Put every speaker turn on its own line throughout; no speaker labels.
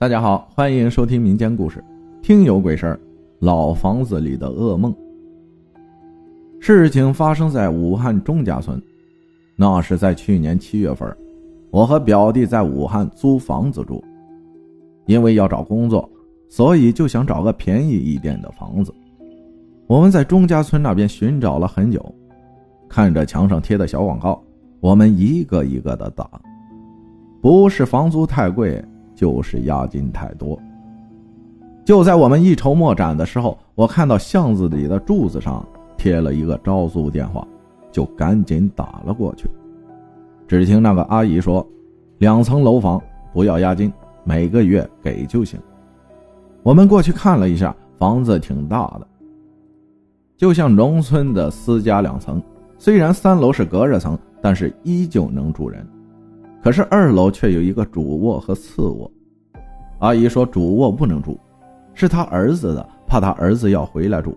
大家好，欢迎收听民间故事，听有鬼事儿。老房子里的噩梦。事情发生在武汉钟家村，那是在去年七月份，我和表弟在武汉租房子住，因为要找工作，所以就想找个便宜一点的房子。我们在钟家村那边寻找了很久，看着墙上贴的小广告，我们一个一个的打，不是房租太贵。就是押金太多。就在我们一筹莫展的时候，我看到巷子里的柱子上贴了一个招租电话，就赶紧打了过去。只听那个阿姨说：“两层楼房不要押金，每个月给就行。”我们过去看了一下，房子挺大的，就像农村的私家两层。虽然三楼是隔热层，但是依旧能住人。可是二楼却有一个主卧和次卧，阿姨说主卧不能住，是他儿子的，怕他儿子要回来住。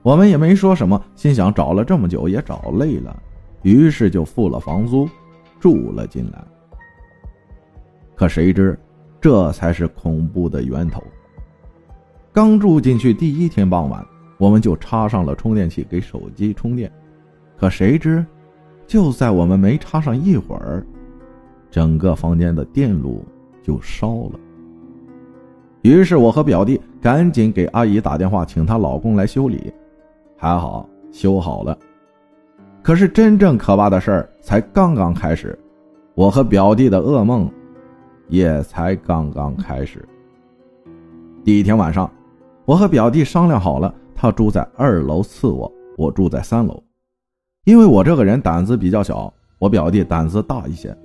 我们也没说什么，心想找了这么久也找累了，于是就付了房租，住了进来。可谁知，这才是恐怖的源头。刚住进去第一天傍晚，我们就插上了充电器给手机充电，可谁知，就在我们没插上一会儿。整个房间的电路就烧了。于是我和表弟赶紧给阿姨打电话，请她老公来修理。还好修好了。可是真正可怕的事儿才刚刚开始，我和表弟的噩梦也才刚刚开始。第一天晚上，我和表弟商量好了，他住在二楼次卧，我住在三楼。因为我这个人胆子比较小，我表弟胆子大一些。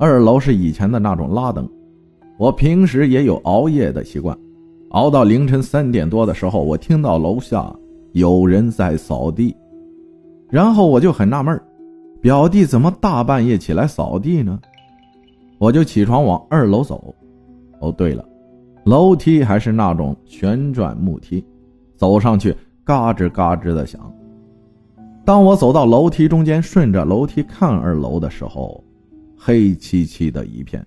二楼是以前的那种拉灯，我平时也有熬夜的习惯，熬到凌晨三点多的时候，我听到楼下有人在扫地，然后我就很纳闷表弟怎么大半夜起来扫地呢？我就起床往二楼走。哦，对了，楼梯还是那种旋转木梯，走上去嘎吱嘎吱的响。当我走到楼梯中间，顺着楼梯看二楼的时候。黑漆漆的一片，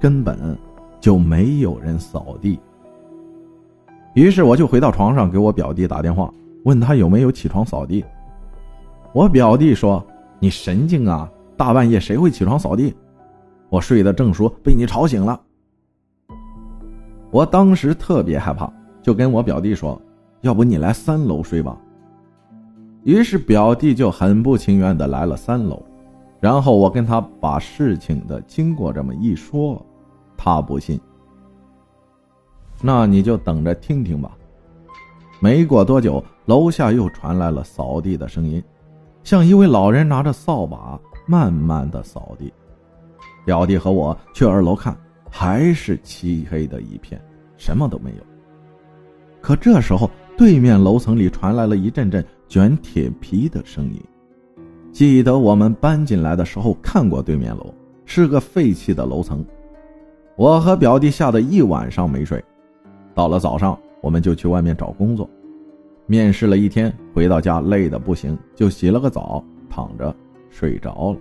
根本就没有人扫地。于是我就回到床上，给我表弟打电话，问他有没有起床扫地。我表弟说：“你神经啊，大半夜谁会起床扫地？我睡得正熟，被你吵醒了。”我当时特别害怕，就跟我表弟说：“要不你来三楼睡吧。”于是表弟就很不情愿的来了三楼。然后我跟他把事情的经过这么一说，他不信。那你就等着听听吧。没过多久，楼下又传来了扫地的声音，像一位老人拿着扫把慢慢的扫地。表弟和我去二楼看，还是漆黑的一片，什么都没有。可这时候，对面楼层里传来了一阵阵卷铁皮的声音。记得我们搬进来的时候看过对面楼，是个废弃的楼层。我和表弟吓得一晚上没睡。到了早上，我们就去外面找工作，面试了一天，回到家累得不行，就洗了个澡，躺着睡着了。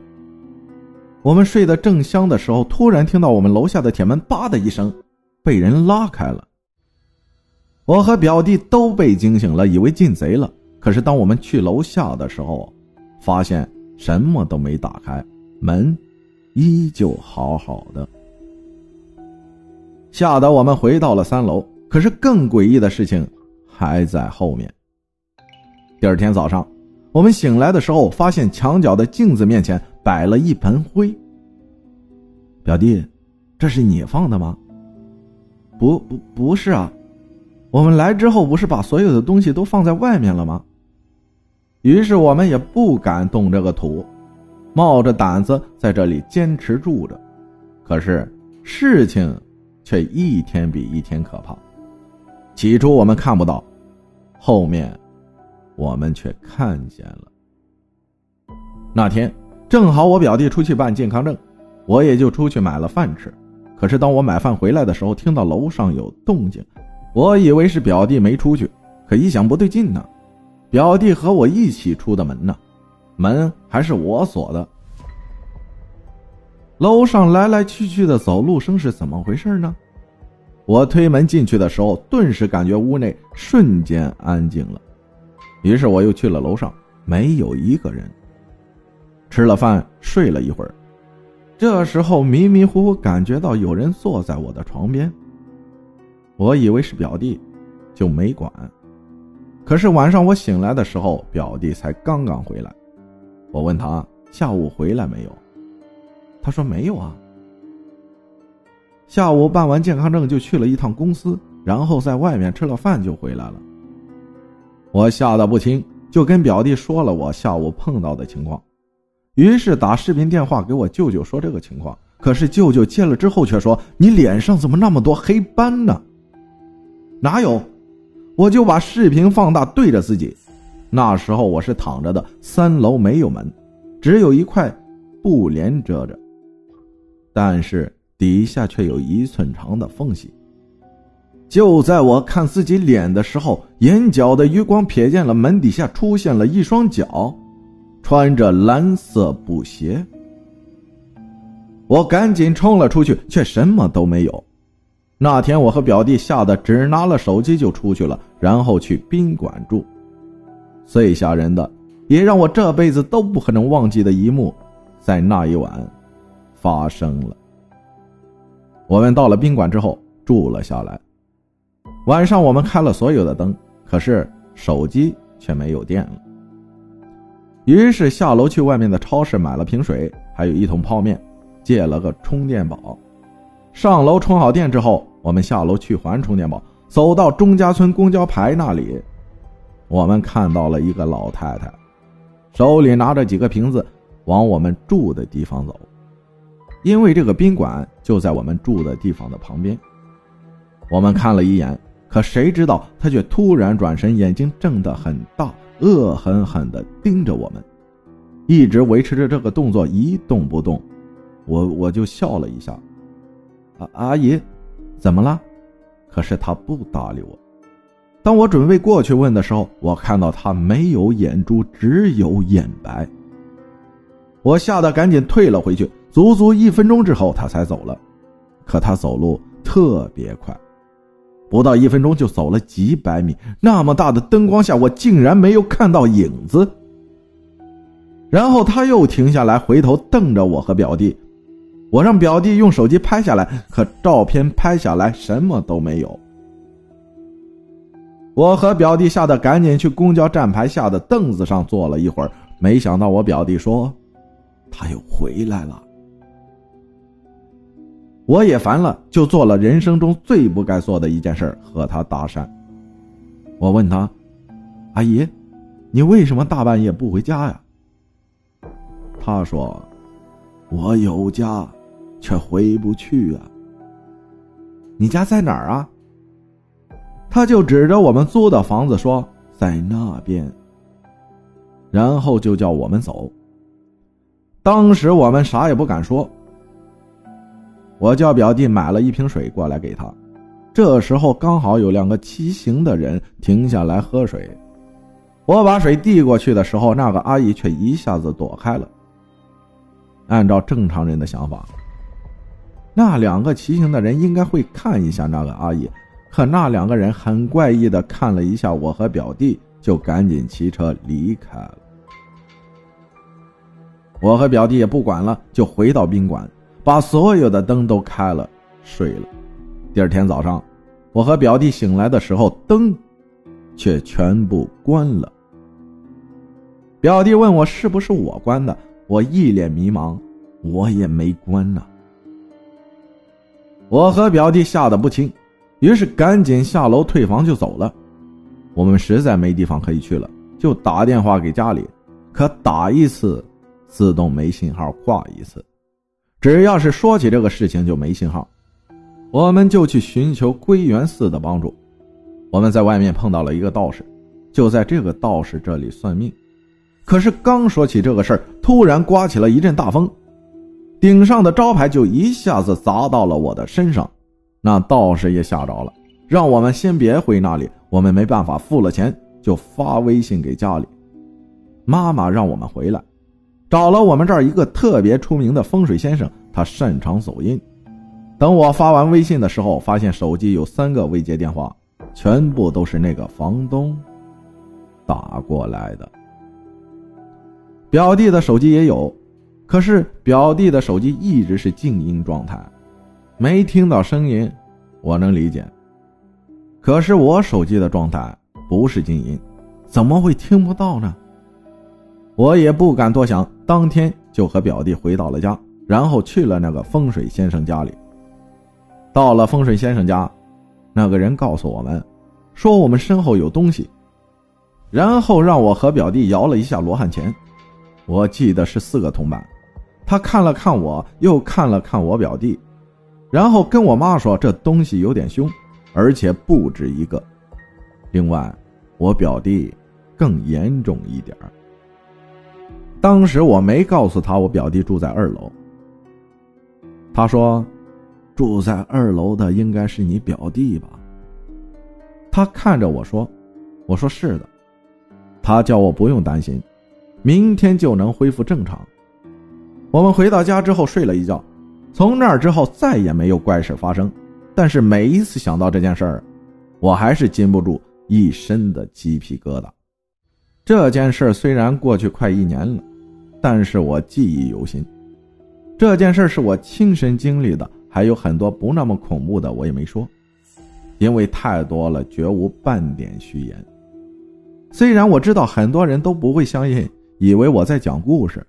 我们睡得正香的时候，突然听到我们楼下的铁门“叭”的一声，被人拉开了。我和表弟都被惊醒了，以为进贼了。可是当我们去楼下的时候，发现什么都没打开，门依旧好好的，吓得我们回到了三楼。可是更诡异的事情还在后面。第二天早上，我们醒来的时候，发现墙角的镜子面前摆了一盆灰。表弟，这是你放的吗？不不不是啊，我们来之后不是把所有的东西都放在外面了吗？于是我们也不敢动这个土，冒着胆子在这里坚持住着。可是事情却一天比一天可怕。起初我们看不到，后面我们却看见了。那天正好我表弟出去办健康证，我也就出去买了饭吃。可是当我买饭回来的时候，听到楼上有动静，我以为是表弟没出去，可一想不对劲呢。表弟和我一起出的门呢，门还是我锁的。楼上来来去去的走路声是怎么回事呢？我推门进去的时候，顿时感觉屋内瞬间安静了。于是我又去了楼上，没有一个人。吃了饭，睡了一会儿，这时候迷迷糊糊感觉到有人坐在我的床边。我以为是表弟，就没管。可是晚上我醒来的时候，表弟才刚刚回来。我问他下午回来没有，他说没有啊。下午办完健康证就去了一趟公司，然后在外面吃了饭就回来了。我吓得不轻，就跟表弟说了我下午碰到的情况，于是打视频电话给我舅舅说这个情况。可是舅舅接了之后却说：“你脸上怎么那么多黑斑呢？”哪有？我就把视频放大对着自己。那时候我是躺着的，三楼没有门，只有一块布帘遮着，但是。底下却有一寸长的缝隙。就在我看自己脸的时候，眼角的余光瞥见了门底下出现了一双脚，穿着蓝色布鞋。我赶紧冲了出去，却什么都没有。那天我和表弟吓得只拿了手机就出去了，然后去宾馆住。最吓人的，也让我这辈子都不可能忘记的一幕，在那一晚发生了。我们到了宾馆之后住了下来。晚上我们开了所有的灯，可是手机却没有电了。于是下楼去外面的超市买了瓶水，还有一桶泡面，借了个充电宝。上楼充好电之后，我们下楼去还充电宝。走到钟家村公交牌那里，我们看到了一个老太太，手里拿着几个瓶子，往我们住的地方走。因为这个宾馆就在我们住的地方的旁边，我们看了一眼，可谁知道他却突然转身，眼睛睁得很大，恶狠狠地盯着我们，一直维持着这个动作一动不动。我我就笑了一下，阿阿姨，怎么了？可是他不搭理我。当我准备过去问的时候，我看到他没有眼珠，只有眼白。我吓得赶紧退了回去。足足一分钟之后，他才走了。可他走路特别快，不到一分钟就走了几百米。那么大的灯光下，我竟然没有看到影子。然后他又停下来，回头瞪着我和表弟。我让表弟用手机拍下来，可照片拍下来什么都没有。我和表弟吓得赶紧去公交站牌下的凳子上坐了一会儿。没想到我表弟说，他又回来了。我也烦了，就做了人生中最不该做的一件事，和他搭讪。我问他：“阿姨，你为什么大半夜不回家呀？”他说：“我有家，却回不去啊。”你家在哪儿啊？他就指着我们租的房子说：“在那边。”然后就叫我们走。当时我们啥也不敢说。我叫表弟买了一瓶水过来给他，这时候刚好有两个骑行的人停下来喝水，我把水递过去的时候，那个阿姨却一下子躲开了。按照正常人的想法，那两个骑行的人应该会看一下那个阿姨，可那两个人很怪异的看了一下我和表弟，就赶紧骑车离开了。我和表弟也不管了，就回到宾馆。把所有的灯都开了，睡了。第二天早上，我和表弟醒来的时候，灯却全部关了。表弟问我是不是我关的，我一脸迷茫，我也没关呢。我和表弟吓得不轻，于是赶紧下楼退房就走了。我们实在没地方可以去了，就打电话给家里，可打一次自动没信号，挂一次。只要是说起这个事情就没信号，我们就去寻求归元寺的帮助。我们在外面碰到了一个道士，就在这个道士这里算命。可是刚说起这个事儿，突然刮起了一阵大风，顶上的招牌就一下子砸到了我的身上。那道士也吓着了，让我们先别回那里。我们没办法，付了钱就发微信给家里，妈妈让我们回来。找了我们这儿一个特别出名的风水先生，他擅长走阴。等我发完微信的时候，发现手机有三个未接电话，全部都是那个房东打过来的。表弟的手机也有，可是表弟的手机一直是静音状态，没听到声音，我能理解。可是我手机的状态不是静音，怎么会听不到呢？我也不敢多想，当天就和表弟回到了家，然后去了那个风水先生家里。到了风水先生家，那个人告诉我们，说我们身后有东西，然后让我和表弟摇了一下罗汉钱，我记得是四个铜板。他看了看我，又看了看我表弟，然后跟我妈说这东西有点凶，而且不止一个。另外，我表弟更严重一点当时我没告诉他我表弟住在二楼。他说。住在二楼的应该是你表弟吧？他看着我说：“我说是的。”他叫我不用担心，明天就能恢复正常。我们回到家之后睡了一觉，从那儿之后再也没有怪事发生。但是每一次想到这件事儿，我还是禁不住一身的鸡皮疙瘩。这件事虽然过去快一年了，但是我记忆犹新。这件事是我亲身经历的。还有很多不那么恐怖的，我也没说，因为太多了，绝无半点虚言。虽然我知道很多人都不会相信，以为我在讲故事，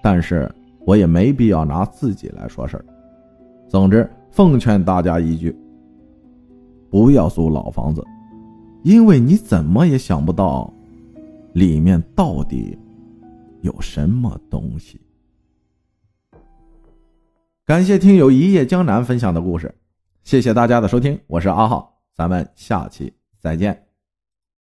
但是我也没必要拿自己来说事儿。总之，奉劝大家一句：不要租老房子，因为你怎么也想不到，里面到底有什么东西。感谢听友一夜江南分享的故事，谢谢大家的收听，我是阿浩，咱们下期再见。